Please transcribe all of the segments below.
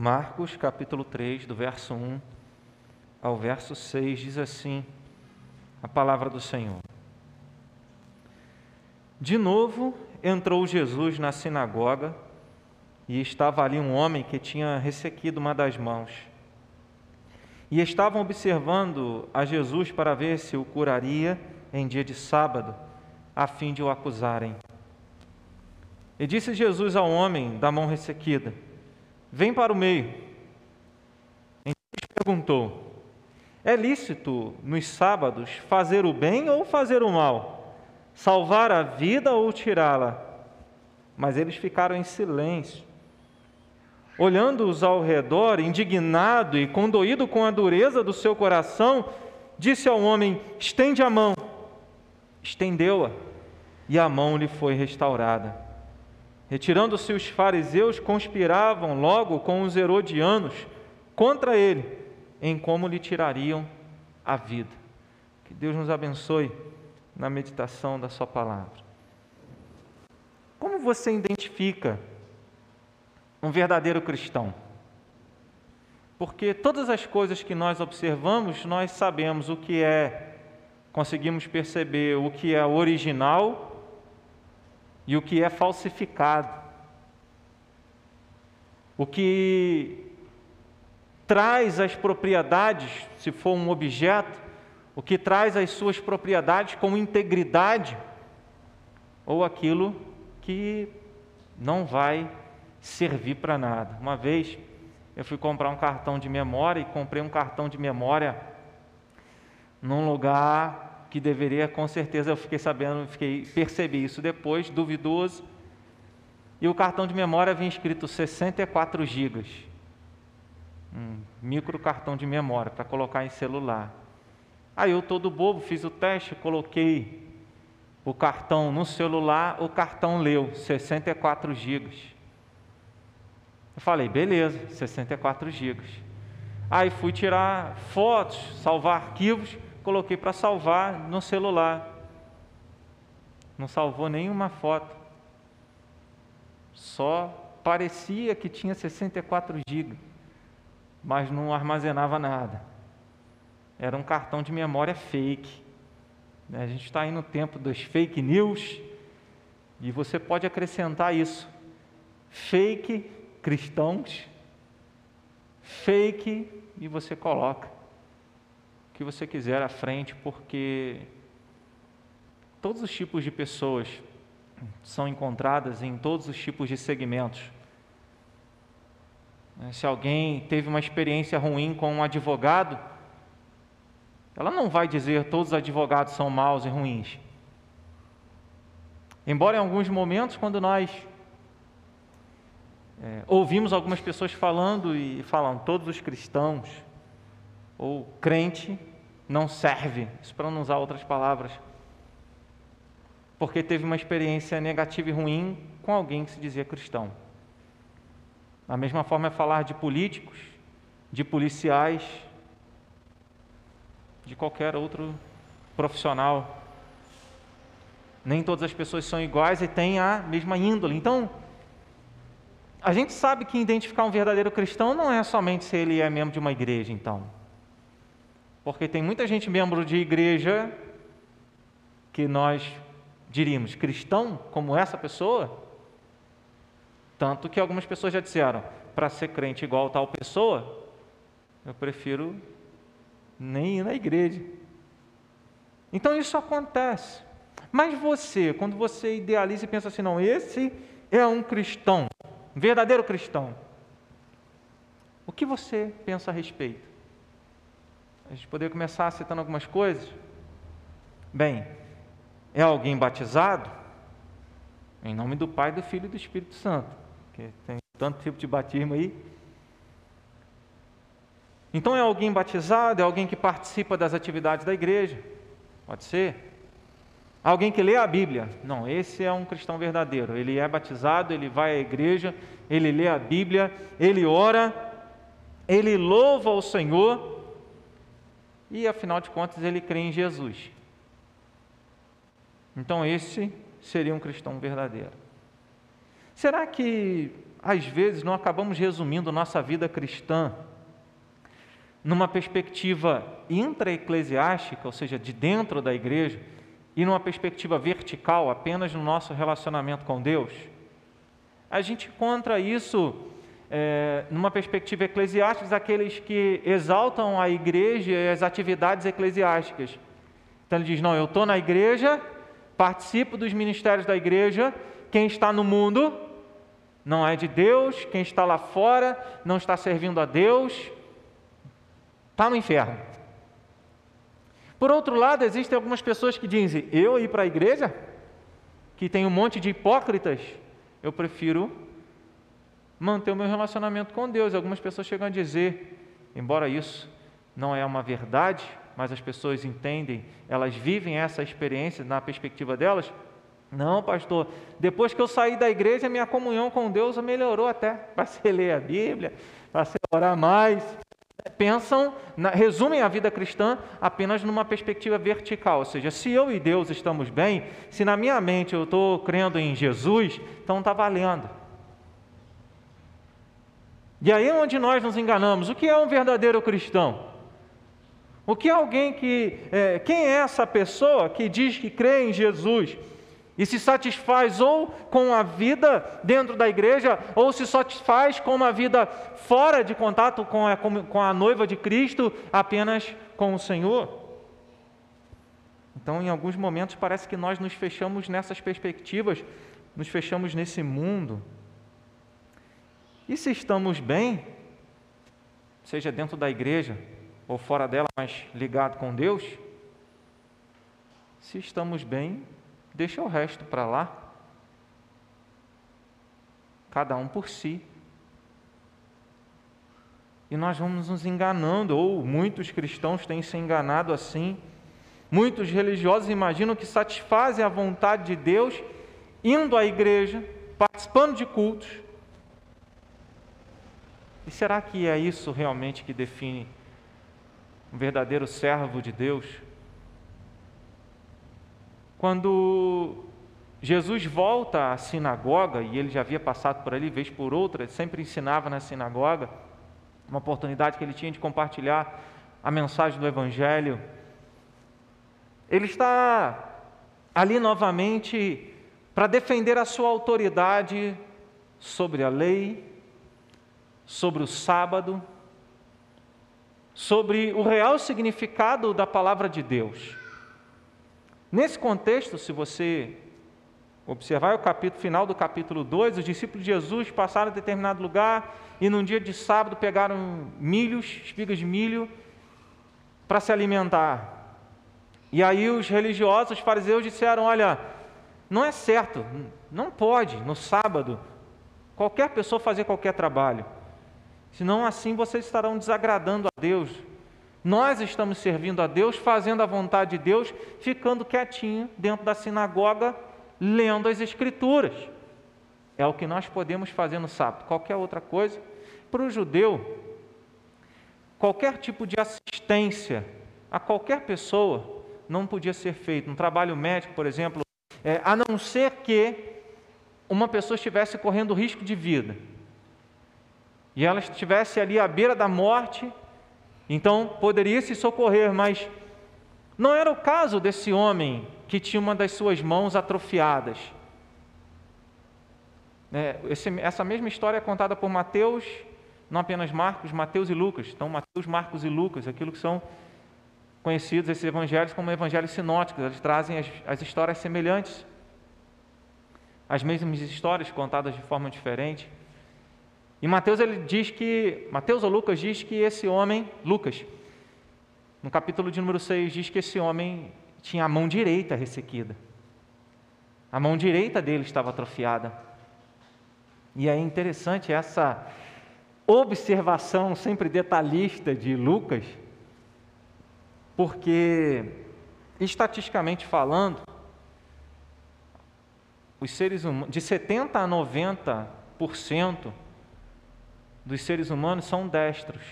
Marcos capítulo 3, do verso 1 ao verso 6, diz assim a palavra do Senhor. De novo entrou Jesus na sinagoga e estava ali um homem que tinha ressequido uma das mãos. E estavam observando a Jesus para ver se o curaria em dia de sábado, a fim de o acusarem. E disse Jesus ao homem da mão ressequida: Vem para o meio. Então perguntou: É lícito nos sábados fazer o bem ou fazer o mal? Salvar a vida ou tirá-la? Mas eles ficaram em silêncio. Olhando-os ao redor, indignado e condoído com a dureza do seu coração, disse ao homem: Estende a mão. Estendeu-a, e a mão lhe foi restaurada. Retirando-se os fariseus, conspiravam logo com os herodianos contra ele, em como lhe tirariam a vida. Que Deus nos abençoe na meditação da Sua palavra. Como você identifica um verdadeiro cristão? Porque todas as coisas que nós observamos, nós sabemos o que é, conseguimos perceber o que é original e o que é falsificado. O que traz as propriedades, se for um objeto, o que traz as suas propriedades com integridade, ou aquilo que não vai servir para nada. Uma vez eu fui comprar um cartão de memória e comprei um cartão de memória num lugar que deveria, com certeza eu fiquei sabendo, fiquei, percebi isso depois, duvidoso. E o cartão de memória vinha escrito 64 gigas. Um micro cartão de memória para colocar em celular. Aí eu todo bobo fiz o teste, coloquei o cartão no celular, o cartão leu 64 gigas. Eu falei, beleza, 64 gigas. Aí fui tirar fotos, salvar arquivos coloquei para salvar no celular. Não salvou nenhuma foto. Só parecia que tinha 64 GB, mas não armazenava nada. Era um cartão de memória fake. A gente está aí no tempo dos fake news e você pode acrescentar isso. Fake cristãos, fake e você coloca que você quiser à frente, porque todos os tipos de pessoas são encontradas em todos os tipos de segmentos. Se alguém teve uma experiência ruim com um advogado, ela não vai dizer todos os advogados são maus e ruins. Embora em alguns momentos, quando nós é, ouvimos algumas pessoas falando e falam todos os cristãos ou crente não serve, isso para não usar outras palavras, porque teve uma experiência negativa e ruim com alguém que se dizia cristão. Da mesma forma é falar de políticos, de policiais, de qualquer outro profissional. Nem todas as pessoas são iguais e têm a mesma índole. Então, a gente sabe que identificar um verdadeiro cristão não é somente se ele é membro de uma igreja, então. Porque tem muita gente membro de igreja que nós diríamos cristão como essa pessoa, tanto que algumas pessoas já disseram, para ser crente igual tal pessoa, eu prefiro nem ir na igreja. Então isso acontece. Mas você, quando você idealiza e pensa assim, não, esse é um cristão, um verdadeiro cristão, o que você pensa a respeito? A gente poderia começar citando algumas coisas. Bem, é alguém batizado? Em nome do Pai, do Filho e do Espírito Santo. Que tem tanto tipo de batismo aí. Então é alguém batizado, é alguém que participa das atividades da igreja. Pode ser. Alguém que lê a Bíblia. Não, esse é um cristão verdadeiro. Ele é batizado, ele vai à igreja, ele lê a Bíblia, ele ora, ele louva o Senhor e afinal de contas ele crê em Jesus. Então esse seria um cristão verdadeiro. Será que às vezes, não acabamos resumindo nossa vida cristã numa perspectiva intra-eclesiástica, ou seja, de dentro da igreja, e numa perspectiva vertical, apenas no nosso relacionamento com Deus? A gente encontra isso é, numa perspectiva eclesiástica, aqueles que exaltam a igreja e as atividades eclesiásticas. Então ele diz: Não, eu estou na igreja, participo dos ministérios da igreja, quem está no mundo não é de Deus, quem está lá fora não está servindo a Deus, está no inferno. Por outro lado, existem algumas pessoas que dizem: eu ir para a igreja, que tem um monte de hipócritas, eu prefiro manter o meu relacionamento com Deus. Algumas pessoas chegam a dizer, embora isso não é uma verdade, mas as pessoas entendem, elas vivem essa experiência na perspectiva delas. Não, pastor, depois que eu saí da igreja, minha comunhão com Deus melhorou até. Passei a ler a Bíblia, passei a orar mais, pensam, resumem a vida cristã apenas numa perspectiva vertical, ou seja, se eu e Deus estamos bem, se na minha mente eu estou crendo em Jesus, então está valendo. E aí é onde nós nos enganamos. O que é um verdadeiro cristão? O que é alguém que. É, quem é essa pessoa que diz que crê em Jesus? e se satisfaz ou com a vida dentro da igreja, ou se satisfaz com uma vida fora de contato com a, com a noiva de Cristo, apenas com o Senhor. Então, em alguns momentos, parece que nós nos fechamos nessas perspectivas, nos fechamos nesse mundo. E se estamos bem, seja dentro da igreja ou fora dela, mas ligado com Deus, se estamos bem, deixa o resto para lá. Cada um por si. E nós vamos nos enganando, ou muitos cristãos têm se enganado assim. Muitos religiosos imaginam que satisfazem a vontade de Deus indo à igreja, participando de cultos. E será que é isso realmente que define um verdadeiro servo de Deus? Quando Jesus volta à sinagoga, e ele já havia passado por ali vez por outra, ele sempre ensinava na sinagoga, uma oportunidade que ele tinha de compartilhar a mensagem do Evangelho. Ele está ali novamente para defender a sua autoridade sobre a lei, sobre o sábado, sobre o real significado da palavra de Deus. Nesse contexto, se você observar o capítulo final do capítulo 2, os discípulos de Jesus passaram a determinado lugar e num dia de sábado pegaram milhos, espigas de milho, para se alimentar. E aí os religiosos, os fariseus disseram: Olha, não é certo, não pode no sábado qualquer pessoa fazer qualquer trabalho, senão assim vocês estarão desagradando a Deus. Nós estamos servindo a Deus, fazendo a vontade de Deus, ficando quietinho dentro da sinagoga, lendo as Escrituras. É o que nós podemos fazer no sábado. Qualquer outra coisa, para o judeu, qualquer tipo de assistência a qualquer pessoa não podia ser feito. Um trabalho médico, por exemplo, é, a não ser que uma pessoa estivesse correndo risco de vida e ela estivesse ali à beira da morte então poderia se socorrer, mas não era o caso desse homem que tinha uma das suas mãos atrofiadas. É, esse, essa mesma história é contada por Mateus, não apenas Marcos, Mateus e Lucas. Então, Mateus, Marcos e Lucas, aquilo que são conhecidos esses evangelhos como evangelhos sinóticos, eles trazem as, as histórias semelhantes, as mesmas histórias contadas de forma diferente. E Mateus ele diz que, Mateus ou Lucas diz que esse homem, Lucas, no capítulo de número 6, diz que esse homem tinha a mão direita ressequida. A mão direita dele estava atrofiada. E é interessante essa observação sempre detalhista de Lucas, porque, estatisticamente falando, os seres humanos, de 70% a 90%, dos seres humanos são destros.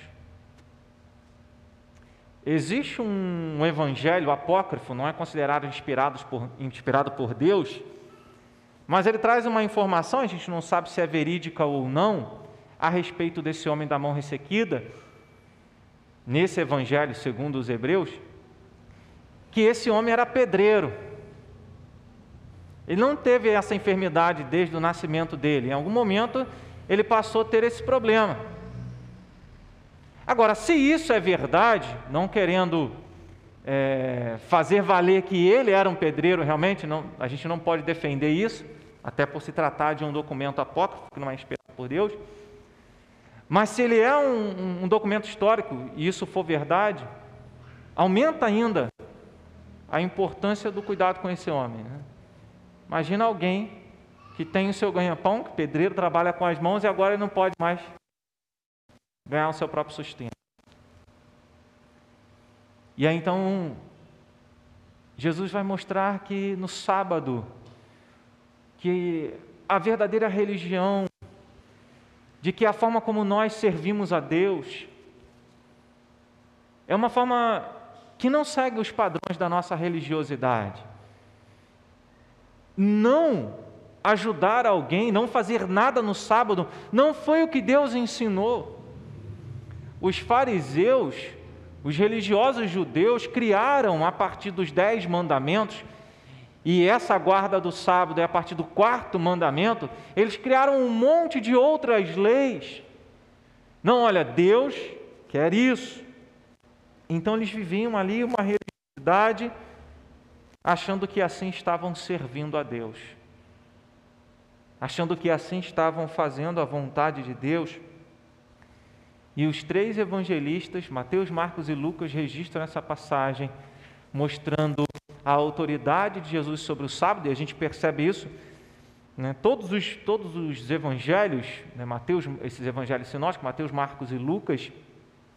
Existe um, evangelho apócrifo, não é considerado inspirado por, inspirado por Deus, Mas ele traz uma informação, a gente não sabe se é verídica ou não, a respeito desse homem da mão ressequida, nesse evangelho segundo os hebreus, que esse homem era pedreiro. Ele não teve essa enfermidade desde o nascimento dele. Em algum momento ele passou a ter esse problema. Agora, se isso é verdade, não querendo é, fazer valer que ele era um pedreiro realmente, não, a gente não pode defender isso, até por se tratar de um documento apócrifo, que não é inspirado por Deus. Mas se ele é um, um documento histórico e isso for verdade, aumenta ainda a importância do cuidado com esse homem. Né? Imagina alguém que tem o seu ganha-pão, que pedreiro trabalha com as mãos e agora ele não pode mais ganhar o seu próprio sustento. E aí então, Jesus vai mostrar que no sábado, que a verdadeira religião, de que a forma como nós servimos a Deus, é uma forma que não segue os padrões da nossa religiosidade. Não ajudar alguém, não fazer nada no sábado, não foi o que Deus ensinou. Os fariseus, os religiosos judeus, criaram a partir dos dez mandamentos e essa guarda do sábado é a partir do quarto mandamento, eles criaram um monte de outras leis. Não, olha, Deus quer isso. Então eles viviam ali uma religiosidade, achando que assim estavam servindo a Deus, achando que assim estavam fazendo a vontade de Deus. E os três evangelistas, Mateus, Marcos e Lucas, registram essa passagem, mostrando a autoridade de Jesus sobre o sábado, e a gente percebe isso. Né? Todos, os, todos os evangelhos, né? Mateus, esses evangelhos sinóticos, Mateus, Marcos e Lucas,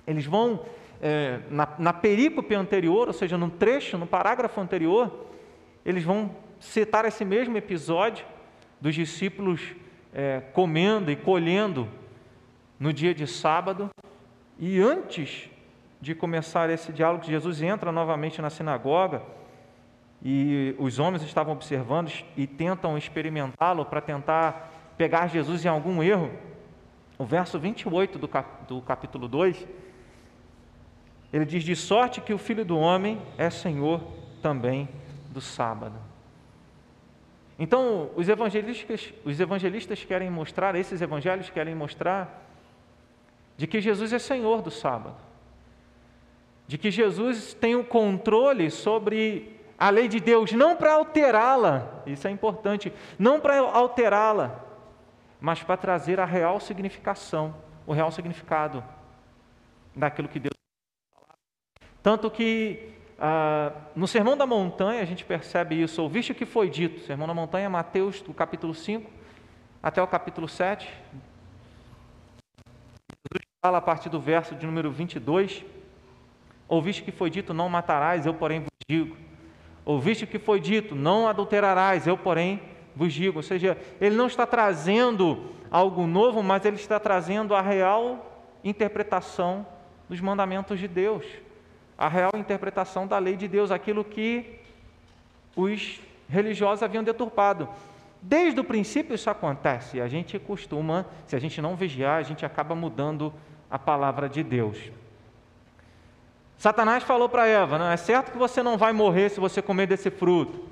eles vão é, na, na perícope anterior, ou seja, no trecho, no parágrafo anterior, eles vão citar esse mesmo episódio dos discípulos é, comendo e colhendo no dia de sábado, e antes de começar esse diálogo, Jesus entra novamente na sinagoga e os homens estavam observando e tentam experimentá-lo para tentar pegar Jesus em algum erro. O verso 28 do, cap, do capítulo 2, ele diz: De sorte que o filho do homem é senhor também do sábado. Então, os evangelistas, os evangelistas querem mostrar, esses evangelhos querem mostrar, de que Jesus é senhor do sábado, de que Jesus tem o controle sobre a lei de Deus, não para alterá-la, isso é importante, não para alterá-la, mas para trazer a real significação, o real significado daquilo que Deus tanto que ah, no Sermão da Montanha a gente percebe isso, ouviste o que foi dito, Sermão da Montanha, Mateus, do capítulo 5 até o capítulo 7. Jesus fala a partir do verso de número 22, ouviste o que foi dito, não matarás, eu porém vos digo. Ouviste o que foi dito: não adulterarás, eu, porém, vos digo. Ou seja, ele não está trazendo algo novo, mas ele está trazendo a real interpretação dos mandamentos de Deus, a real interpretação da lei de Deus, aquilo que os religiosos haviam deturpado. Desde o princípio isso acontece, a gente costuma, se a gente não vigiar, a gente acaba mudando a palavra de Deus. Satanás falou para Eva: não é certo que você não vai morrer se você comer desse fruto.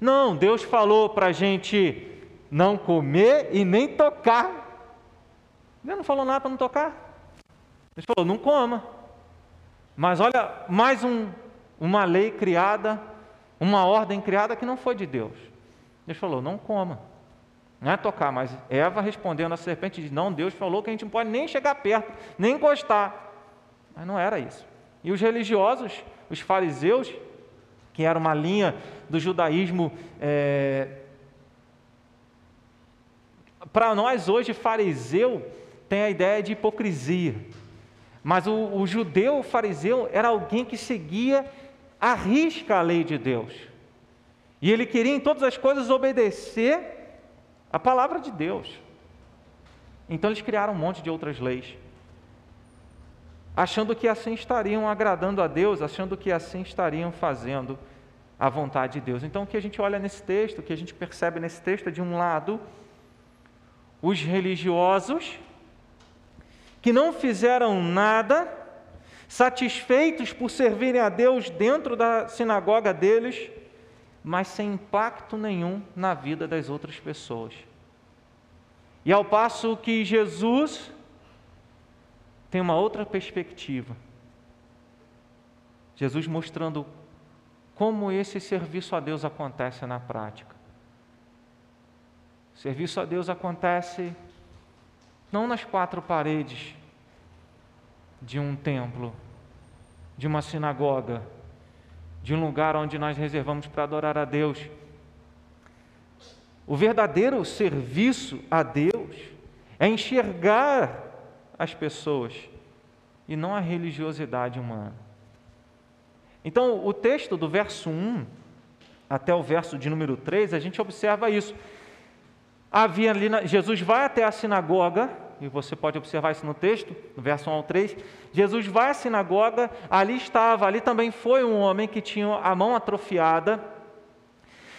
Não, Deus falou para a gente não comer e nem tocar. Deus não falou nada para não tocar. Deus falou: não coma. Mas olha, mais um, uma lei criada, uma ordem criada que não foi de Deus. Deus falou: não coma. Não é tocar, mas Eva respondendo à serpente diz: Não, Deus falou que a gente não pode nem chegar perto, nem encostar. Mas não era isso. E os religiosos, os fariseus, que era uma linha do judaísmo. É... Para nós hoje, fariseu tem a ideia de hipocrisia. Mas o, o judeu, o fariseu, era alguém que seguia à risca a lei de Deus. E ele queria em todas as coisas obedecer a palavra de Deus. Então eles criaram um monte de outras leis achando que assim estariam agradando a Deus, achando que assim estariam fazendo a vontade de Deus. Então, o que a gente olha nesse texto, o que a gente percebe nesse texto é, de um lado, os religiosos que não fizeram nada, satisfeitos por servirem a Deus dentro da sinagoga deles, mas sem impacto nenhum na vida das outras pessoas. E ao passo que Jesus tem uma outra perspectiva. Jesus mostrando como esse serviço a Deus acontece na prática. O serviço a Deus acontece não nas quatro paredes de um templo, de uma sinagoga, de um lugar onde nós reservamos para adorar a Deus. O verdadeiro serviço a Deus é enxergar as pessoas e não a religiosidade humana. Então, o texto do verso 1 até o verso de número 3, a gente observa isso. Havia ali, Jesus vai até a sinagoga, e você pode observar isso no texto, no verso 1 ao 3. Jesus vai à sinagoga, ali estava, ali também foi um homem que tinha a mão atrofiada.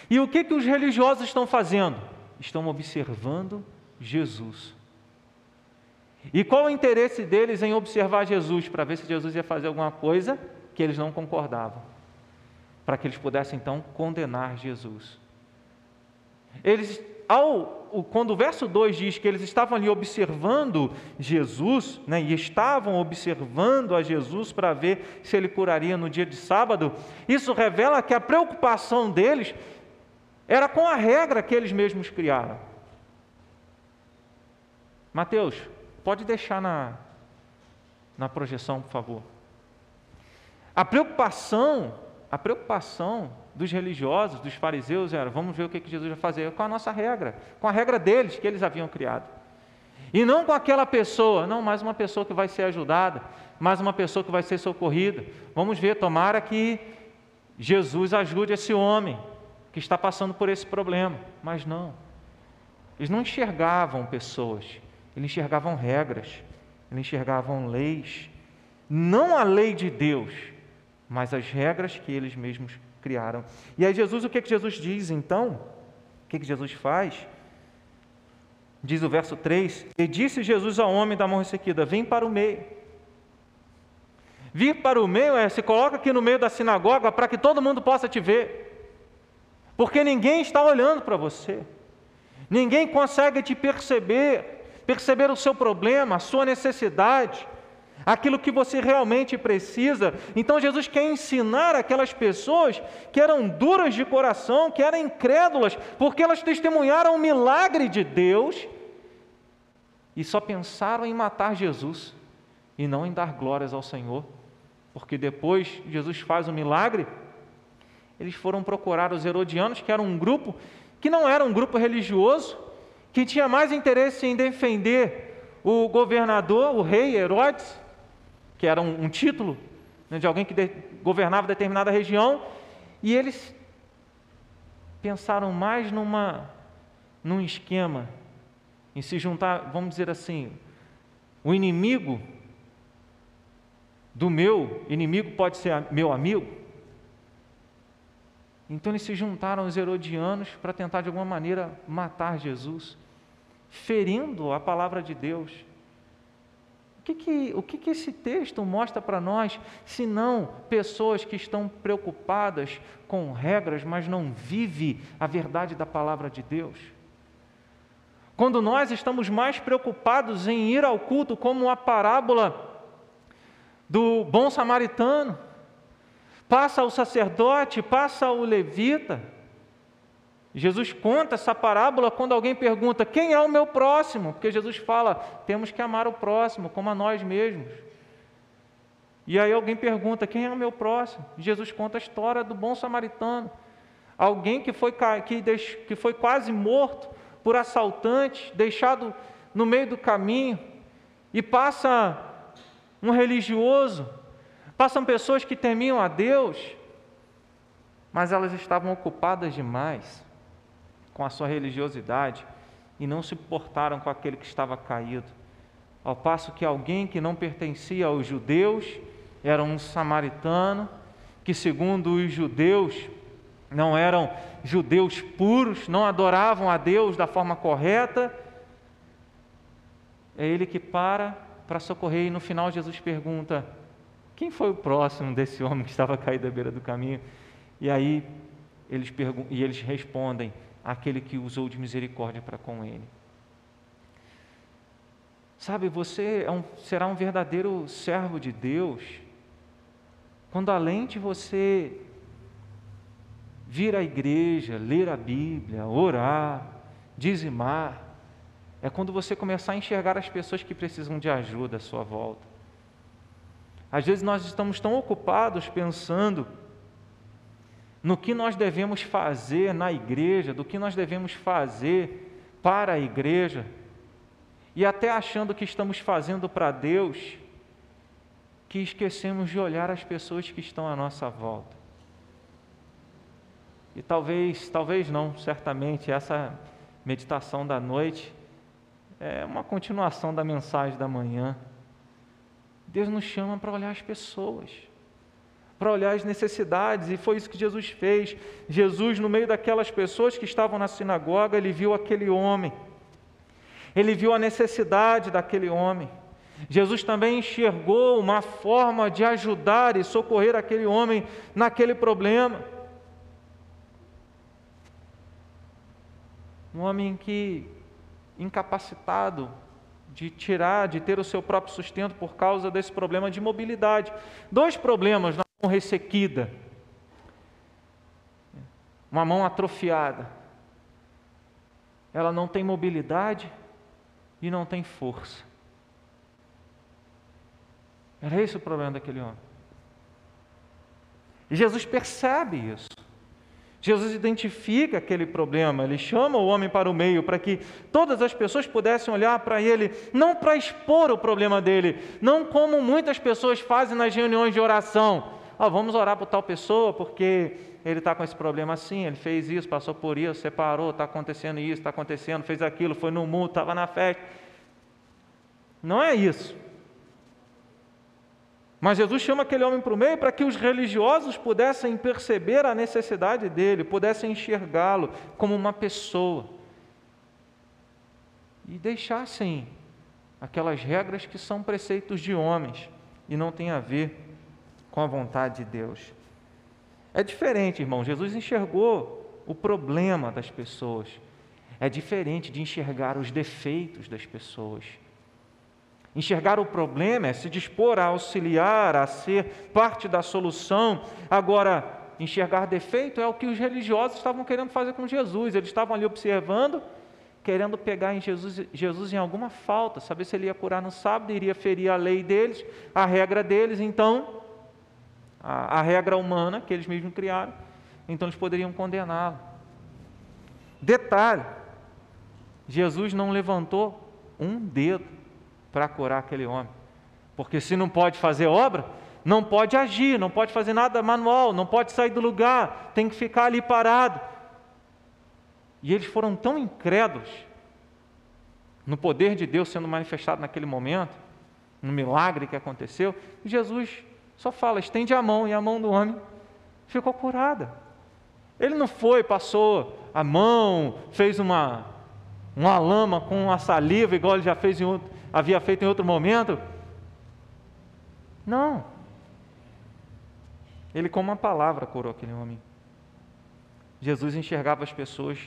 E o que, que os religiosos estão fazendo? Estão observando Jesus. E qual o interesse deles em observar Jesus? Para ver se Jesus ia fazer alguma coisa que eles não concordavam, para que eles pudessem então condenar Jesus. Eles, ao, quando o verso 2 diz que eles estavam ali observando Jesus, né, e estavam observando a Jesus para ver se ele curaria no dia de sábado, isso revela que a preocupação deles era com a regra que eles mesmos criaram. Mateus, pode deixar na, na projeção, por favor. A preocupação, a preocupação dos religiosos, dos fariseus era: vamos ver o que Jesus vai fazer com a nossa regra, com a regra deles que eles haviam criado. E não com aquela pessoa, não, mais uma pessoa que vai ser ajudada, mais uma pessoa que vai ser socorrida. Vamos ver, tomara que Jesus ajude esse homem que está passando por esse problema. Mas não. Eles não enxergavam pessoas, eles enxergavam regras, eles enxergavam leis. Não a lei de Deus, mas as regras que eles mesmos criaram. E aí, Jesus, o que, que Jesus diz então? O que, que Jesus faz? Diz o verso 3: E disse Jesus ao homem da mão ressequida: Vem para o meio. Vir para o meio é se coloca aqui no meio da sinagoga para que todo mundo possa te ver, porque ninguém está olhando para você, ninguém consegue te perceber, perceber o seu problema, a sua necessidade aquilo que você realmente precisa. Então Jesus quer ensinar aquelas pessoas que eram duras de coração, que eram incrédulas, porque elas testemunharam o milagre de Deus e só pensaram em matar Jesus e não em dar glórias ao Senhor, porque depois Jesus faz o milagre, eles foram procurar os herodianos, que era um grupo que não era um grupo religioso, que tinha mais interesse em defender o governador, o rei Herodes, que era um, um título né, de alguém que de, governava determinada região, e eles pensaram mais numa, num esquema, em se juntar, vamos dizer assim, o inimigo do meu inimigo pode ser meu amigo. Então eles se juntaram aos herodianos para tentar de alguma maneira matar Jesus, ferindo a palavra de Deus. O que, que, o que, que esse texto mostra para nós, se não pessoas que estão preocupadas com regras, mas não vivem a verdade da palavra de Deus? Quando nós estamos mais preocupados em ir ao culto, como a parábola do bom samaritano, passa o sacerdote, passa o levita, Jesus conta essa parábola quando alguém pergunta: quem é o meu próximo? Porque Jesus fala: temos que amar o próximo como a nós mesmos. E aí alguém pergunta: quem é o meu próximo? Jesus conta a história do bom samaritano. Alguém que foi, que, que foi quase morto por assaltantes, deixado no meio do caminho, e passa um religioso, passam pessoas que temiam a Deus, mas elas estavam ocupadas demais com a sua religiosidade e não se portaram com aquele que estava caído. Ao passo que alguém que não pertencia aos judeus era um samaritano, que, segundo os judeus, não eram judeus puros, não adoravam a Deus da forma correta. É ele que para para socorrer e no final Jesus pergunta: quem foi o próximo desse homem que estava caído à beira do caminho? E aí eles, e eles respondem: aquele que usou de misericórdia para com ele. Sabe, você é um, será um verdadeiro servo de Deus quando além de você vir à igreja, ler a Bíblia, orar, dizimar, é quando você começar a enxergar as pessoas que precisam de ajuda à sua volta. Às vezes nós estamos tão ocupados pensando no que nós devemos fazer na igreja, do que nós devemos fazer para a igreja, e até achando que estamos fazendo para Deus, que esquecemos de olhar as pessoas que estão à nossa volta. E talvez, talvez não, certamente essa meditação da noite é uma continuação da mensagem da manhã. Deus nos chama para olhar as pessoas, para olhar as necessidades, e foi isso que Jesus fez. Jesus, no meio daquelas pessoas que estavam na sinagoga, ele viu aquele homem, ele viu a necessidade daquele homem. Jesus também enxergou uma forma de ajudar e socorrer aquele homem naquele problema. Um homem que, incapacitado de tirar, de ter o seu próprio sustento por causa desse problema de mobilidade. Dois problemas mão ressequida. Uma mão atrofiada. Ela não tem mobilidade e não tem força. Era esse o problema daquele homem. E Jesus percebe isso. Jesus identifica aquele problema, ele chama o homem para o meio para que todas as pessoas pudessem olhar para ele, não para expor o problema dele, não como muitas pessoas fazem nas reuniões de oração. Oh, vamos orar por tal pessoa porque ele está com esse problema assim, ele fez isso, passou por isso, separou, está acontecendo isso, está acontecendo, fez aquilo, foi no mundo, estava na festa. Não é isso. Mas Jesus chama aquele homem para o meio para que os religiosos pudessem perceber a necessidade dele, pudessem enxergá-lo como uma pessoa. E deixassem aquelas regras que são preceitos de homens e não têm a ver com a vontade de Deus. É diferente, irmão. Jesus enxergou o problema das pessoas. É diferente de enxergar os defeitos das pessoas. Enxergar o problema é se dispor a auxiliar, a ser parte da solução. Agora, enxergar defeito é o que os religiosos estavam querendo fazer com Jesus. Eles estavam ali observando, querendo pegar em Jesus, Jesus em alguma falta, saber se ele ia curar no sábado, iria ferir a lei deles, a regra deles, então, a, a regra humana que eles mesmos criaram, então eles poderiam condená-lo. Detalhe: Jesus não levantou um dedo para curar aquele homem. Porque se não pode fazer obra, não pode agir, não pode fazer nada manual, não pode sair do lugar, tem que ficar ali parado. E eles foram tão incrédulos no poder de Deus sendo manifestado naquele momento, no milagre que aconteceu, Jesus só fala, estende a mão, e a mão do homem ficou curada. Ele não foi, passou a mão, fez uma, uma lama com uma saliva, igual ele já fez em outro, havia feito em outro momento? Não. Ele, com uma palavra, curou aquele homem. Jesus enxergava as pessoas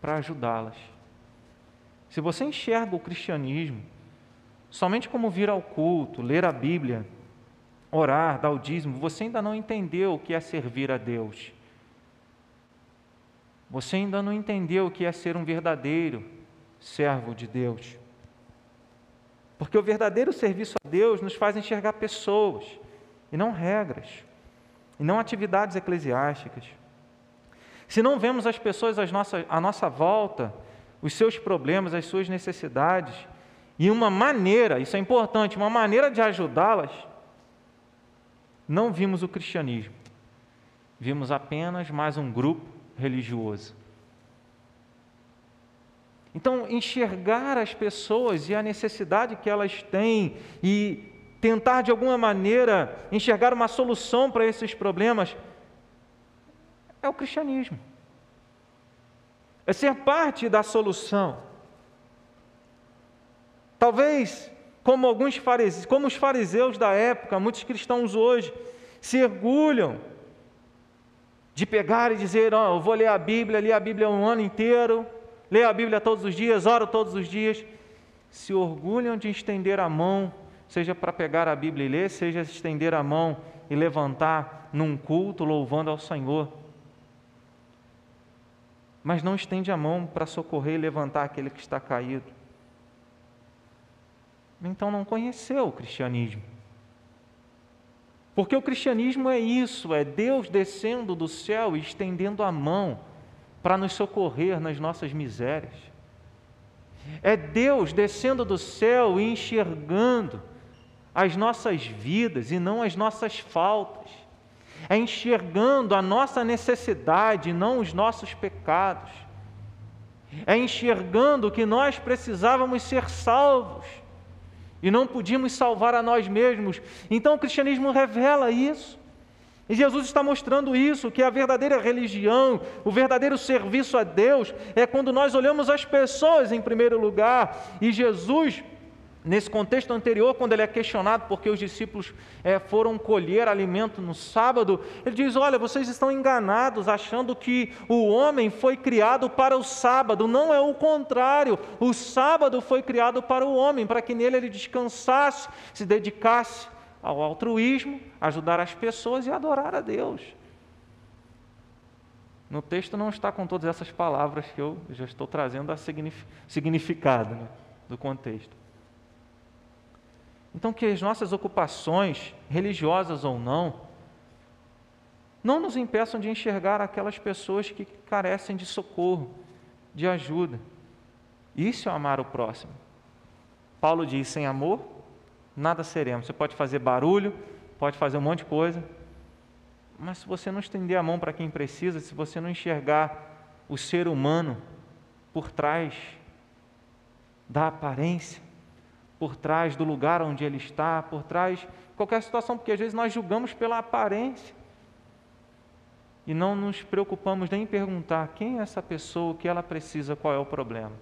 para ajudá-las. Se você enxerga o cristianismo somente como vir ao culto, ler a Bíblia, orar, dar o dízimo, você ainda não entendeu o que é servir a Deus. Você ainda não entendeu o que é ser um verdadeiro servo de Deus. Porque o verdadeiro serviço a Deus nos faz enxergar pessoas, e não regras, e não atividades eclesiásticas. Se não vemos as pessoas à nossa, à nossa volta, os seus problemas, as suas necessidades, e uma maneira, isso é importante, uma maneira de ajudá-las, não vimos o cristianismo, vimos apenas mais um grupo religioso. Então, enxergar as pessoas e a necessidade que elas têm e tentar de alguma maneira enxergar uma solução para esses problemas é o cristianismo. É ser parte da solução. Talvez, como alguns fariseus, como os fariseus da época, muitos cristãos hoje se orgulham de pegar e dizer: oh, eu vou ler a Bíblia, ler a Bíblia um ano inteiro, ler a Bíblia todos os dias, oro todos os dias. Se orgulham de estender a mão, seja para pegar a Bíblia e ler, seja estender a mão e levantar num culto louvando ao Senhor. Mas não estende a mão para socorrer e levantar aquele que está caído. Então não conheceu o cristianismo. Porque o cristianismo é isso, é Deus descendo do céu e estendendo a mão para nos socorrer nas nossas misérias. É Deus descendo do céu e enxergando as nossas vidas e não as nossas faltas. É enxergando a nossa necessidade e não os nossos pecados. É enxergando que nós precisávamos ser salvos e não podíamos salvar a nós mesmos. Então o cristianismo revela isso. E Jesus está mostrando isso, que a verdadeira religião, o verdadeiro serviço a Deus, é quando nós olhamos as pessoas em primeiro lugar. E Jesus Nesse contexto anterior, quando ele é questionado porque os discípulos é, foram colher alimento no sábado, ele diz: Olha, vocês estão enganados, achando que o homem foi criado para o sábado. Não é o contrário. O sábado foi criado para o homem, para que nele ele descansasse, se dedicasse ao altruísmo, ajudar as pessoas e adorar a Deus. No texto não está com todas essas palavras que eu já estou trazendo a significado né, do contexto. Então, que as nossas ocupações, religiosas ou não, não nos impeçam de enxergar aquelas pessoas que carecem de socorro, de ajuda. Isso é amar o próximo. Paulo diz: sem amor, nada seremos. Você pode fazer barulho, pode fazer um monte de coisa, mas se você não estender a mão para quem precisa, se você não enxergar o ser humano por trás da aparência, por trás do lugar onde ele está, por trás de qualquer situação, porque às vezes nós julgamos pela aparência e não nos preocupamos nem em perguntar quem é essa pessoa, o que ela precisa, qual é o problema.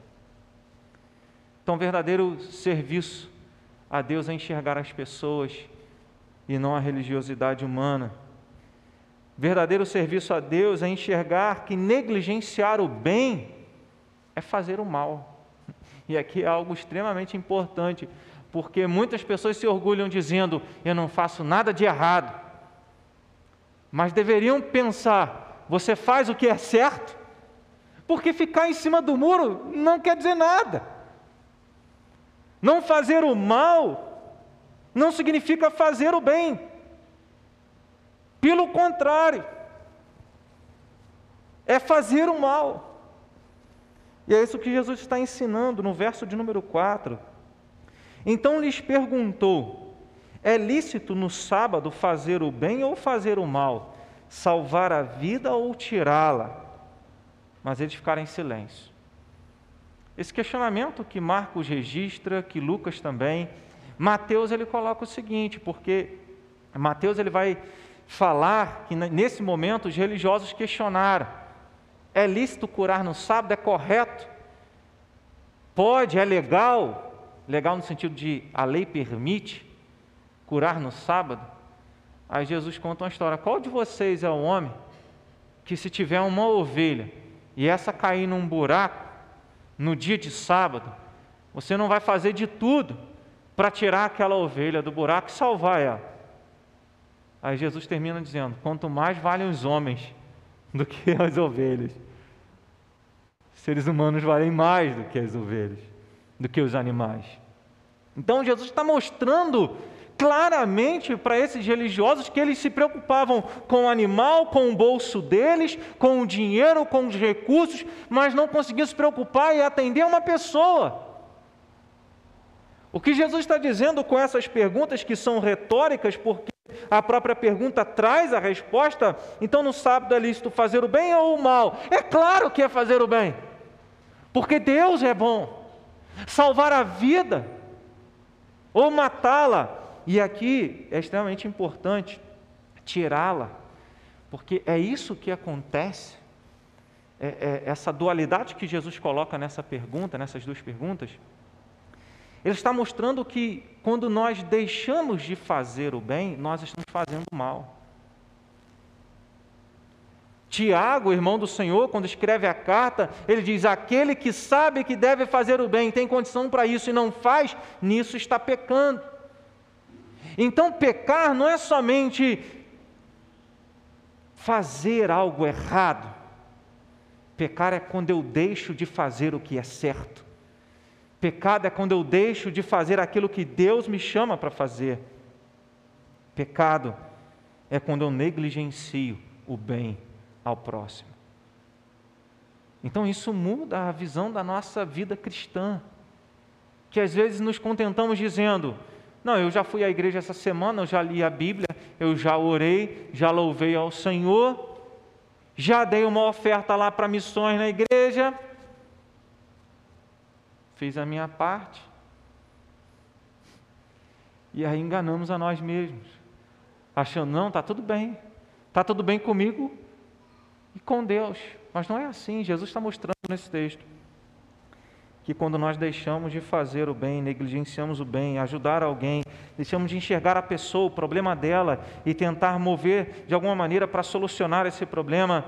Então, verdadeiro serviço a Deus é enxergar as pessoas e não a religiosidade humana. Verdadeiro serviço a Deus é enxergar que negligenciar o bem é fazer o mal. E aqui é algo extremamente importante, porque muitas pessoas se orgulham dizendo: eu não faço nada de errado. Mas deveriam pensar: você faz o que é certo? Porque ficar em cima do muro não quer dizer nada. Não fazer o mal não significa fazer o bem. Pelo contrário, é fazer o mal. E é isso que Jesus está ensinando no verso de número 4. Então lhes perguntou: É lícito no sábado fazer o bem ou fazer o mal? Salvar a vida ou tirá-la? Mas eles ficaram em silêncio. Esse questionamento que Marcos registra, que Lucas também, Mateus ele coloca o seguinte, porque Mateus ele vai falar que nesse momento os religiosos questionaram é lícito curar no sábado? É correto? Pode? É legal? Legal no sentido de a lei permite curar no sábado? Aí Jesus conta uma história. Qual de vocês é o homem que, se tiver uma ovelha e essa cair num buraco no dia de sábado, você não vai fazer de tudo para tirar aquela ovelha do buraco e salvar ela? Aí Jesus termina dizendo: quanto mais valem os homens do que as ovelhas seres humanos valem mais do que as ovelhas, do que os animais. Então Jesus está mostrando claramente para esses religiosos que eles se preocupavam com o animal, com o bolso deles, com o dinheiro, com os recursos, mas não conseguiam se preocupar e atender uma pessoa. O que Jesus está dizendo com essas perguntas que são retóricas, porque a própria pergunta traz a resposta, então no sábado é lícito fazer o bem ou o mal? É claro que é fazer o bem porque Deus é bom. Salvar a vida ou matá-la, e aqui é extremamente importante tirá-la, Porque é isso que acontece, é, é essa dualidade que Jesus coloca nessa pergunta, nessas duas perguntas. Ele está mostrando que quando nós deixamos de fazer o bem, nós estamos fazendo mal. Tiago, irmão do Senhor, quando escreve a carta, ele diz: aquele que sabe que deve fazer o bem, tem condição para isso e não faz, nisso está pecando. Então, pecar não é somente fazer algo errado, pecar é quando eu deixo de fazer o que é certo, pecado é quando eu deixo de fazer aquilo que Deus me chama para fazer, pecado é quando eu negligencio o bem ao próximo. Então isso muda a visão da nossa vida cristã, que às vezes nos contentamos dizendo: não, eu já fui à igreja essa semana, eu já li a Bíblia, eu já orei, já louvei ao Senhor, já dei uma oferta lá para missões na igreja, fiz a minha parte. E aí enganamos a nós mesmos, achando, não, está tudo bem, está tudo bem comigo, e com Deus. Mas não é assim, Jesus está mostrando nesse texto que quando nós deixamos de fazer o bem, negligenciamos o bem, ajudar alguém, deixamos de enxergar a pessoa, o problema dela e tentar mover de alguma maneira para solucionar esse problema,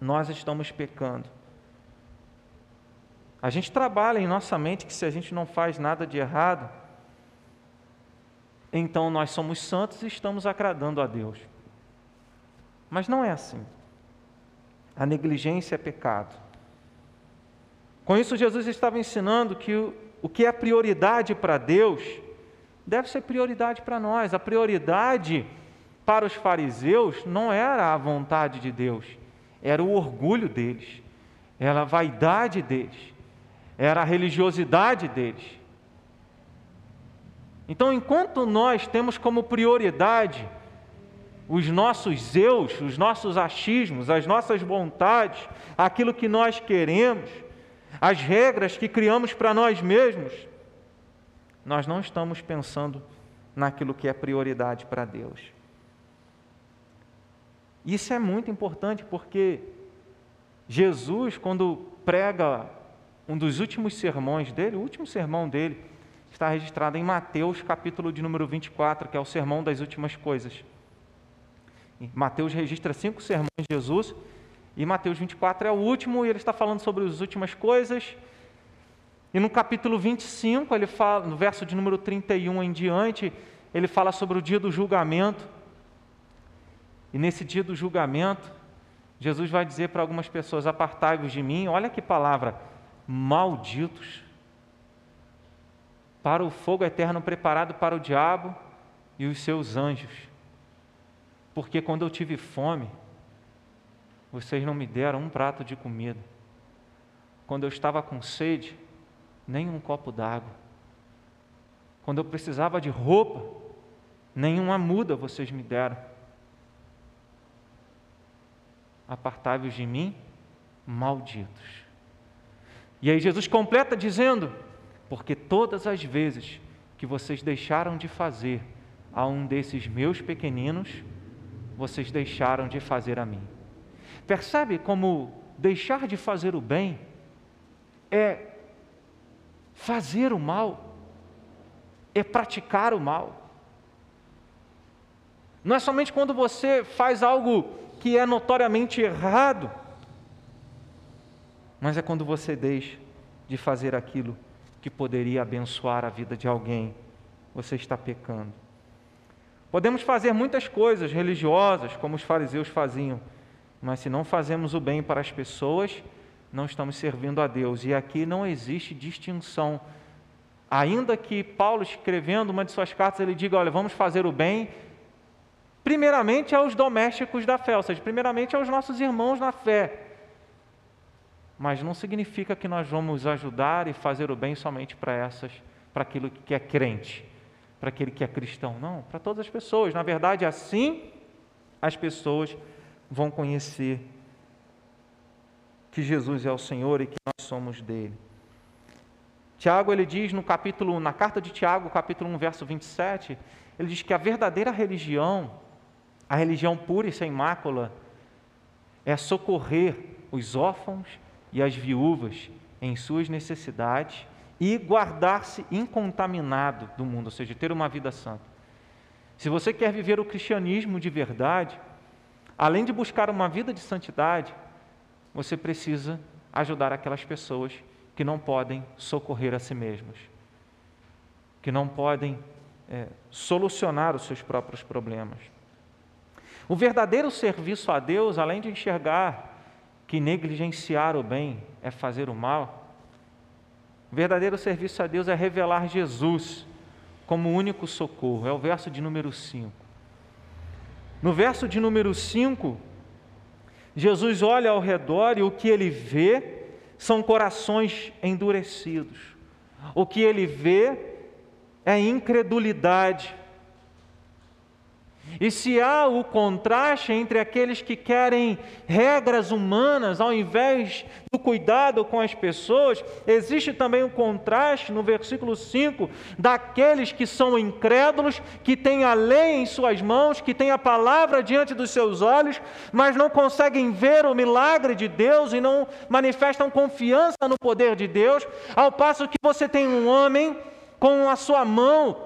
nós estamos pecando. A gente trabalha em nossa mente que se a gente não faz nada de errado, então nós somos santos e estamos agradando a Deus. Mas não é assim. A negligência é pecado. Com isso, Jesus estava ensinando que o, o que é prioridade para Deus deve ser prioridade para nós. A prioridade para os fariseus não era a vontade de Deus, era o orgulho deles, era a vaidade deles, era a religiosidade deles. Então, enquanto nós temos como prioridade os nossos eus, os nossos achismos, as nossas vontades, aquilo que nós queremos, as regras que criamos para nós mesmos, nós não estamos pensando naquilo que é prioridade para Deus. Isso é muito importante porque Jesus, quando prega um dos últimos sermões dele, o último sermão dele, está registrado em Mateus, capítulo de número 24, que é o sermão das últimas coisas. Mateus registra cinco sermões de Jesus, e Mateus 24 é o último, e ele está falando sobre as últimas coisas. E no capítulo 25, ele fala, no verso de número 31 em diante, ele fala sobre o dia do julgamento. E nesse dia do julgamento, Jesus vai dizer para algumas pessoas: Apartai-vos de mim, olha que palavra, malditos, para o fogo eterno preparado para o diabo e os seus anjos porque quando eu tive fome, vocês não me deram um prato de comida. Quando eu estava com sede, nem um copo d'água. Quando eu precisava de roupa, nenhuma muda vocês me deram. Apartai-vos de mim, malditos. E aí Jesus completa dizendo: Porque todas as vezes que vocês deixaram de fazer a um desses meus pequeninos, vocês deixaram de fazer a mim. Percebe como deixar de fazer o bem é fazer o mal, é praticar o mal. Não é somente quando você faz algo que é notoriamente errado, mas é quando você deixa de fazer aquilo que poderia abençoar a vida de alguém, você está pecando. Podemos fazer muitas coisas religiosas, como os fariseus faziam, mas se não fazemos o bem para as pessoas, não estamos servindo a Deus. E aqui não existe distinção. Ainda que Paulo, escrevendo uma de suas cartas, ele diga: olha, vamos fazer o bem, primeiramente aos domésticos da fé, ou seja, primeiramente aos nossos irmãos na fé. Mas não significa que nós vamos ajudar e fazer o bem somente para essas, para aquilo que é crente para aquele que é cristão, não, para todas as pessoas. Na verdade, assim as pessoas vão conhecer que Jesus é o Senhor e que nós somos dele. Tiago ele diz no capítulo, na carta de Tiago, capítulo 1, verso 27, ele diz que a verdadeira religião A religião pura e sem mácula é socorrer os órfãos e as viúvas em suas necessidades e guardar-se incontaminado do mundo, ou seja, ter uma vida santa. Se você quer viver o cristianismo de verdade, além de buscar uma vida de santidade, você precisa ajudar aquelas pessoas que não podem socorrer a si mesmas, que não podem é, solucionar os seus próprios problemas. O verdadeiro serviço a Deus, além de enxergar que negligenciar o bem é fazer o mal, verdadeiro serviço a Deus é revelar Jesus como único socorro. É o verso de número 5. No verso de número 5, Jesus olha ao redor e o que ele vê são corações endurecidos. O que ele vê é incredulidade. E se há o contraste entre aqueles que querem regras humanas ao invés do cuidado com as pessoas, existe também o um contraste no versículo 5 daqueles que são incrédulos, que têm a lei em suas mãos, que têm a palavra diante dos seus olhos, mas não conseguem ver o milagre de Deus e não manifestam confiança no poder de Deus, ao passo que você tem um homem com a sua mão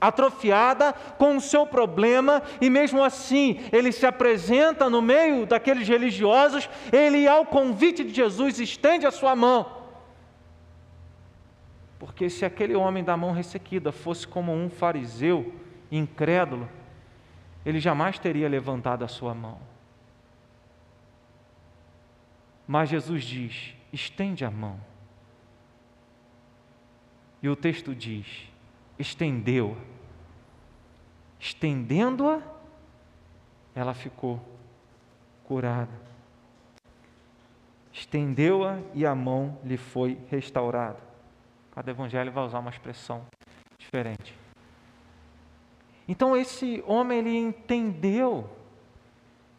atrofiada com o seu problema, e mesmo assim ele se apresenta no meio daqueles religiosos, ele, ao convite de Jesus, estende a sua mão. Porque se aquele homem da mão ressequida fosse como um fariseu incrédulo, ele jamais teria levantado a sua mão. Mas Jesus diz: estende a mão. E o texto diz: estendeu. Estendendo-a, ela ficou curada. Estendeu-a e a mão lhe foi restaurada. Cada evangelho vai usar uma expressão diferente. Então esse homem ele entendeu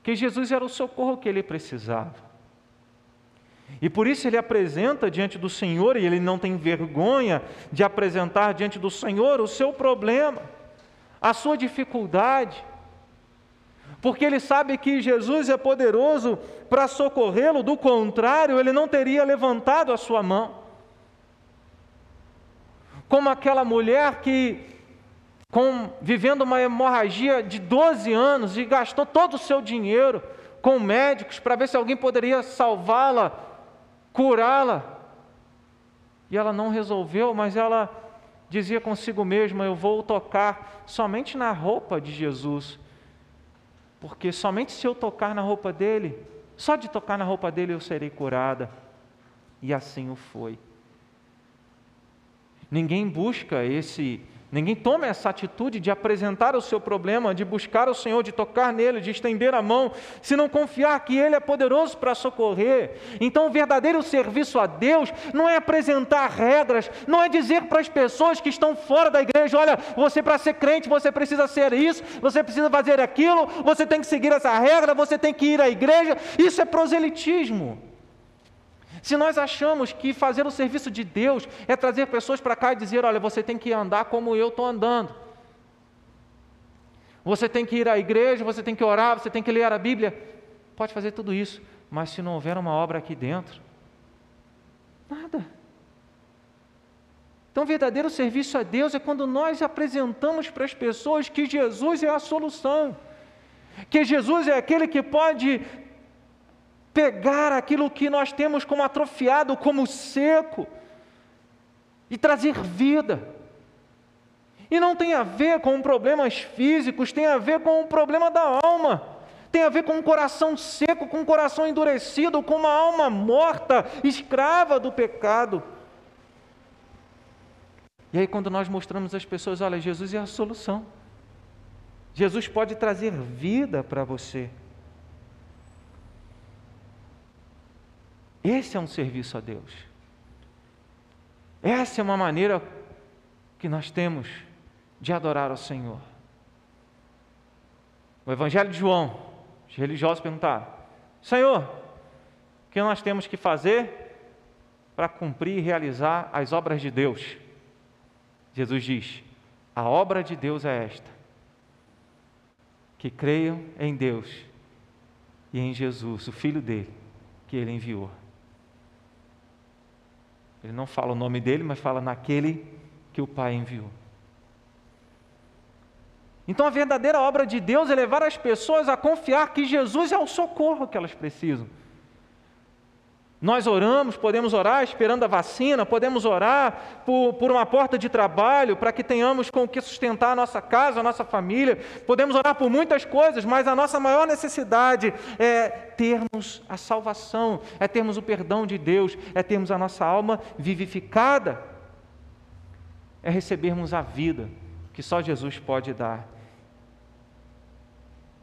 que Jesus era o socorro que ele precisava. E por isso ele apresenta diante do Senhor, e ele não tem vergonha de apresentar diante do Senhor o seu problema, a sua dificuldade, porque ele sabe que Jesus é poderoso para socorrê-lo, do contrário, ele não teria levantado a sua mão. Como aquela mulher que, com, vivendo uma hemorragia de 12 anos e gastou todo o seu dinheiro com médicos para ver se alguém poderia salvá-la curá-la. E ela não resolveu, mas ela dizia consigo mesma: Eu vou tocar somente na roupa de Jesus, porque somente se eu tocar na roupa dele, só de tocar na roupa dele eu serei curada. E assim o foi. Ninguém busca esse Ninguém toma essa atitude de apresentar o seu problema, de buscar o Senhor, de tocar nele, de estender a mão, se não confiar que Ele é poderoso para socorrer. Então, o verdadeiro serviço a Deus não é apresentar regras, não é dizer para as pessoas que estão fora da igreja: olha, você para ser crente, você precisa ser isso, você precisa fazer aquilo, você tem que seguir essa regra, você tem que ir à igreja. Isso é proselitismo. Se nós achamos que fazer o serviço de Deus é trazer pessoas para cá e dizer: olha, você tem que andar como eu estou andando. Você tem que ir à igreja, você tem que orar, você tem que ler a Bíblia. Pode fazer tudo isso, mas se não houver uma obra aqui dentro, nada. Então, verdadeiro serviço a Deus é quando nós apresentamos para as pessoas que Jesus é a solução, que Jesus é aquele que pode pegar aquilo que nós temos como atrofiado, como seco, e trazer vida. E não tem a ver com problemas físicos, tem a ver com o problema da alma. Tem a ver com um coração seco, com um coração endurecido, com uma alma morta, escrava do pecado. E aí, quando nós mostramos às pessoas, olha, Jesus é a solução. Jesus pode trazer vida para você. Esse é um serviço a Deus. Essa é uma maneira que nós temos de adorar ao Senhor. O Evangelho de João, os religiosos perguntaram: Senhor, o que nós temos que fazer para cumprir e realizar as obras de Deus? Jesus diz: A obra de Deus é esta: que creiam em Deus e em Jesus, o Filho dele, que ele enviou. Ele não fala o nome dele, mas fala naquele que o Pai enviou. Então a verdadeira obra de Deus é levar as pessoas a confiar que Jesus é o socorro que elas precisam. Nós oramos, podemos orar esperando a vacina, podemos orar por, por uma porta de trabalho para que tenhamos com o que sustentar a nossa casa, a nossa família, podemos orar por muitas coisas, mas a nossa maior necessidade é termos a salvação, é termos o perdão de Deus, é termos a nossa alma vivificada, é recebermos a vida que só Jesus pode dar.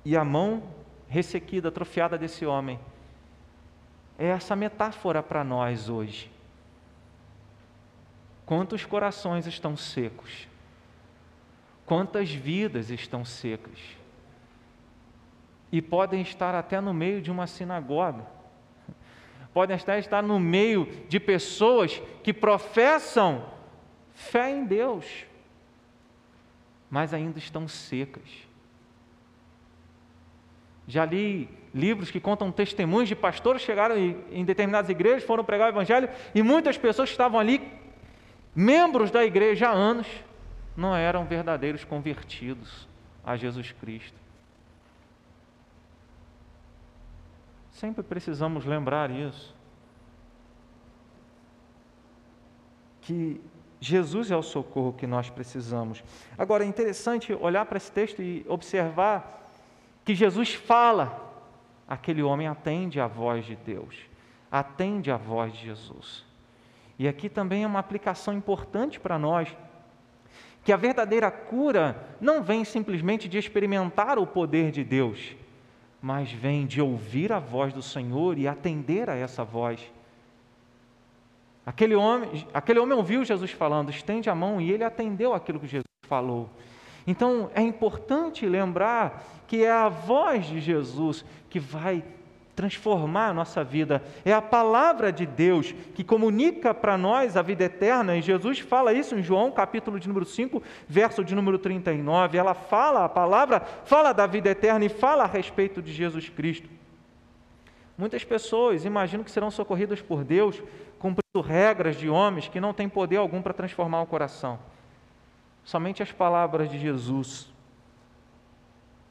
E a mão ressequida, atrofiada desse homem, é essa metáfora para nós hoje. Quantos corações estão secos? Quantas vidas estão secas? E podem estar até no meio de uma sinagoga. Podem até estar no meio de pessoas que professam fé em Deus, mas ainda estão secas. Já li livros que contam testemunhos de pastores que chegaram em determinadas igrejas, foram pregar o evangelho e muitas pessoas que estavam ali, membros da igreja há anos, não eram verdadeiros convertidos a Jesus Cristo. Sempre precisamos lembrar isso. Que Jesus é o socorro que nós precisamos. Agora é interessante olhar para esse texto e observar que Jesus fala aquele homem atende à voz de Deus, atende à voz de Jesus. E aqui também é uma aplicação importante para nós, que a verdadeira cura não vem simplesmente de experimentar o poder de Deus, mas vem de ouvir a voz do Senhor e atender a essa voz. Aquele homem, aquele homem ouviu Jesus falando, estende a mão, e ele atendeu aquilo que Jesus falou. Então é importante lembrar que é a voz de Jesus que vai transformar a nossa vida. É a palavra de Deus que comunica para nós a vida eterna, e Jesus fala isso em João, capítulo de número 5, verso de número 39. Ela fala, a palavra fala da vida eterna e fala a respeito de Jesus Cristo. Muitas pessoas imaginam que serão socorridas por Deus cumprindo regras de homens que não têm poder algum para transformar o coração. Somente as palavras de Jesus,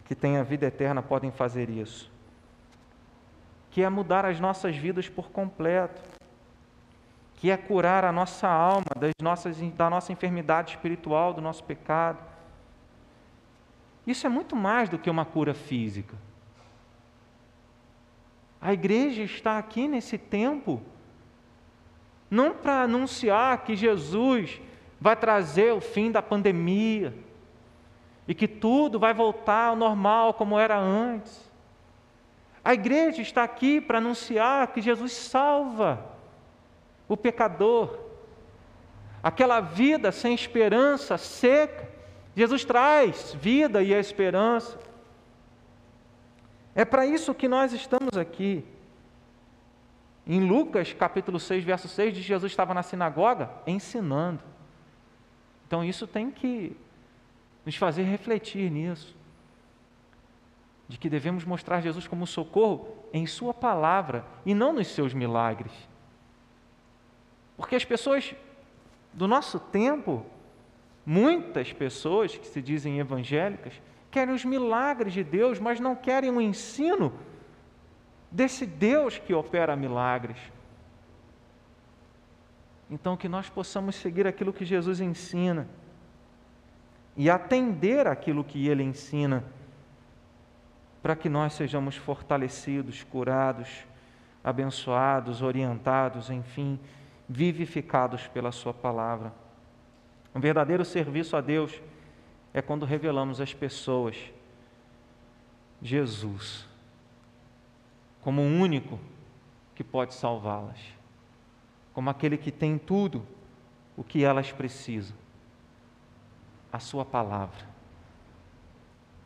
que têm a vida eterna, podem fazer isso. Que é mudar as nossas vidas por completo, que é curar a nossa alma das nossas, da nossa enfermidade espiritual, do nosso pecado. Isso é muito mais do que uma cura física. A igreja está aqui nesse tempo não para anunciar que Jesus vai trazer o fim da pandemia e que tudo vai voltar ao normal como era antes. A igreja está aqui para anunciar que Jesus salva o pecador. Aquela vida sem esperança, seca, Jesus traz vida e a esperança. É para isso que nós estamos aqui. Em Lucas capítulo 6, verso 6, diz Jesus estava na sinagoga ensinando. Então isso tem que nos fazer refletir nisso. De que devemos mostrar Jesus como socorro em Sua palavra e não nos seus milagres. Porque as pessoas do nosso tempo, muitas pessoas que se dizem evangélicas, querem os milagres de Deus, mas não querem o ensino desse Deus que opera milagres. Então, que nós possamos seguir aquilo que Jesus ensina e atender aquilo que ele ensina, para que nós sejamos fortalecidos, curados, abençoados, orientados, enfim, vivificados pela Sua palavra. Um verdadeiro serviço a Deus é quando revelamos às pessoas Jesus como o único que pode salvá-las como aquele que tem tudo o que elas precisam. A Sua palavra,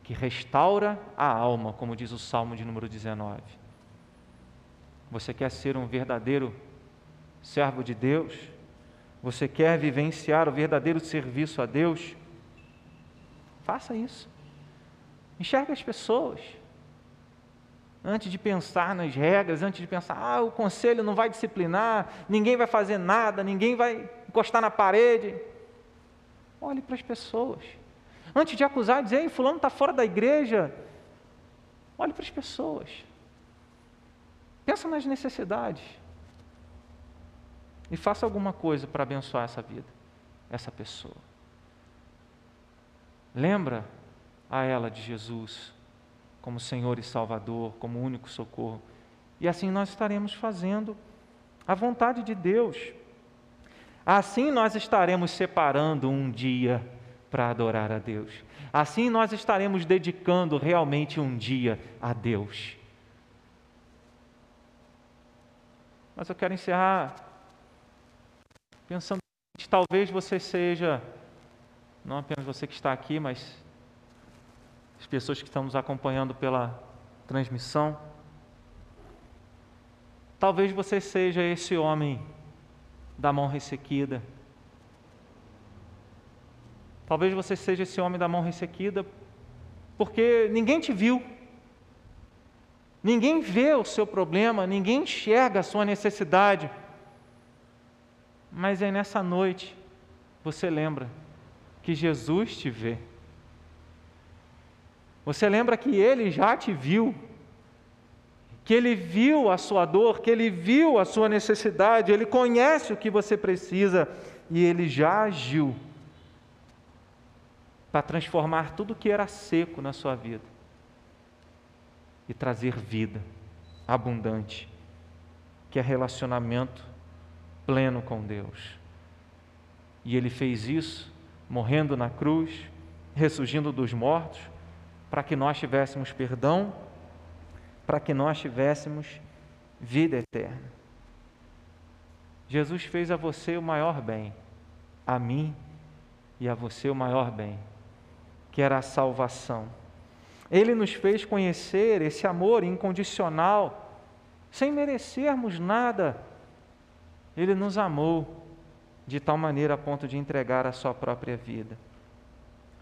que restaura a alma, como diz o Salmo de número 19. Você quer ser um verdadeiro servo de Deus? Você quer vivenciar o verdadeiro serviço a Deus? Faça isso. Enxerga as pessoas. Antes de pensar nas regras, antes de pensar, ah, o conselho não vai disciplinar, ninguém vai fazer nada, ninguém vai encostar na parede. Olhe para as pessoas. Antes de acusar, dizer, Ei, fulano está fora da igreja, olhe para as pessoas. Pensa nas necessidades. E faça alguma coisa para abençoar essa vida, essa pessoa. Lembra a ela de Jesus como Senhor e Salvador, como único socorro. E assim nós estaremos fazendo a vontade de Deus. Assim nós estaremos separando um dia para adorar a Deus. Assim nós estaremos dedicando realmente um dia a Deus. Mas eu quero encerrar pensando que talvez você seja, não apenas você que está aqui, mas as pessoas que estão nos acompanhando pela transmissão. Talvez você seja esse homem da mão ressequida. Talvez você seja esse homem da mão ressequida porque ninguém te viu. Ninguém vê o seu problema, ninguém enxerga a sua necessidade. Mas é nessa noite você lembra que Jesus te vê. Você lembra que ele já te viu, que ele viu a sua dor, que ele viu a sua necessidade, ele conhece o que você precisa e ele já agiu para transformar tudo que era seco na sua vida e trazer vida abundante, que é relacionamento pleno com Deus. E ele fez isso morrendo na cruz, ressurgindo dos mortos, para que nós tivéssemos perdão, para que nós tivéssemos vida eterna. Jesus fez a você o maior bem, a mim e a você o maior bem, que era a salvação. Ele nos fez conhecer esse amor incondicional, sem merecermos nada. Ele nos amou de tal maneira a ponto de entregar a sua própria vida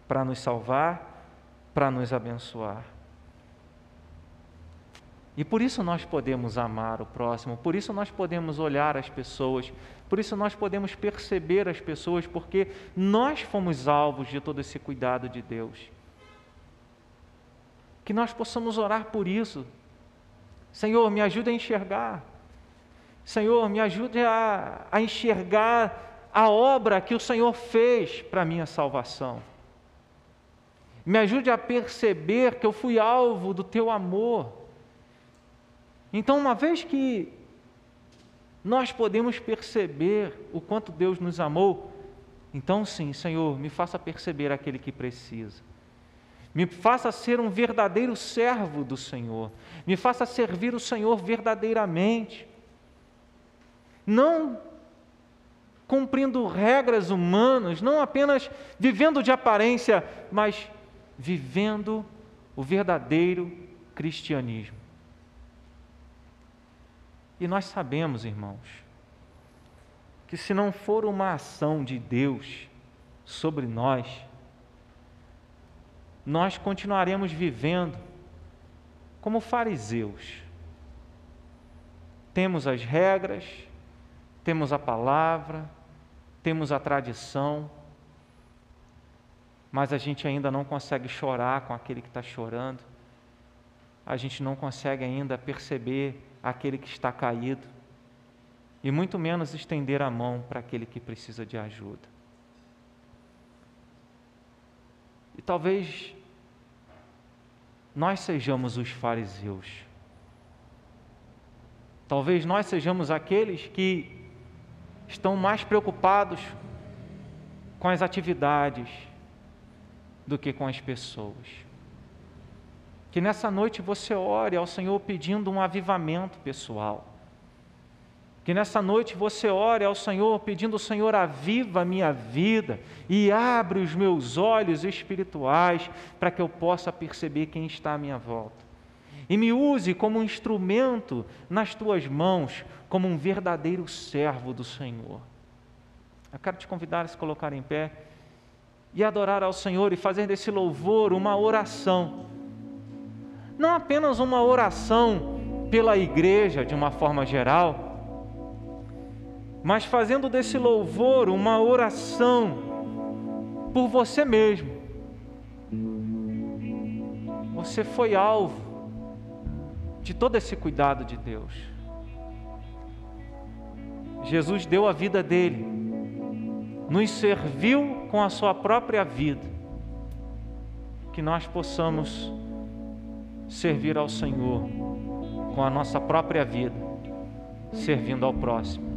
para nos salvar para nos abençoar. E por isso nós podemos amar o próximo, por isso nós podemos olhar as pessoas, por isso nós podemos perceber as pessoas, porque nós fomos alvos de todo esse cuidado de Deus. Que nós possamos orar por isso. Senhor, me ajude a enxergar. Senhor, me ajude a, a enxergar a obra que o Senhor fez para a minha salvação. Me ajude a perceber que eu fui alvo do teu amor. Então, uma vez que nós podemos perceber o quanto Deus nos amou, então sim, Senhor, me faça perceber aquele que precisa. Me faça ser um verdadeiro servo do Senhor. Me faça servir o Senhor verdadeiramente. Não cumprindo regras humanas, não apenas vivendo de aparência, mas vivendo o verdadeiro cristianismo. E nós sabemos, irmãos, que se não for uma ação de Deus sobre nós, nós continuaremos vivendo como fariseus. Temos as regras, temos a palavra, temos a tradição, mas a gente ainda não consegue chorar com aquele que está chorando, a gente não consegue ainda perceber aquele que está caído, e muito menos estender a mão para aquele que precisa de ajuda. E talvez nós sejamos os fariseus. Talvez nós sejamos aqueles que estão mais preocupados com as atividades, do que com as pessoas. Que nessa noite você ore ao Senhor pedindo um avivamento pessoal. Que nessa noite você ore ao Senhor pedindo: Senhor, aviva a minha vida e abre os meus olhos espirituais para que eu possa perceber quem está à minha volta. E me use como um instrumento nas tuas mãos, como um verdadeiro servo do Senhor. Eu quero te convidar a se colocar em pé e adorar ao Senhor e fazer desse louvor uma oração não apenas uma oração pela igreja de uma forma geral, mas fazendo desse louvor uma oração por você mesmo. Você foi alvo de todo esse cuidado de Deus. Jesus deu a vida dele, nos serviu com a sua própria vida, que nós possamos servir ao Senhor com a nossa própria vida, servindo ao próximo.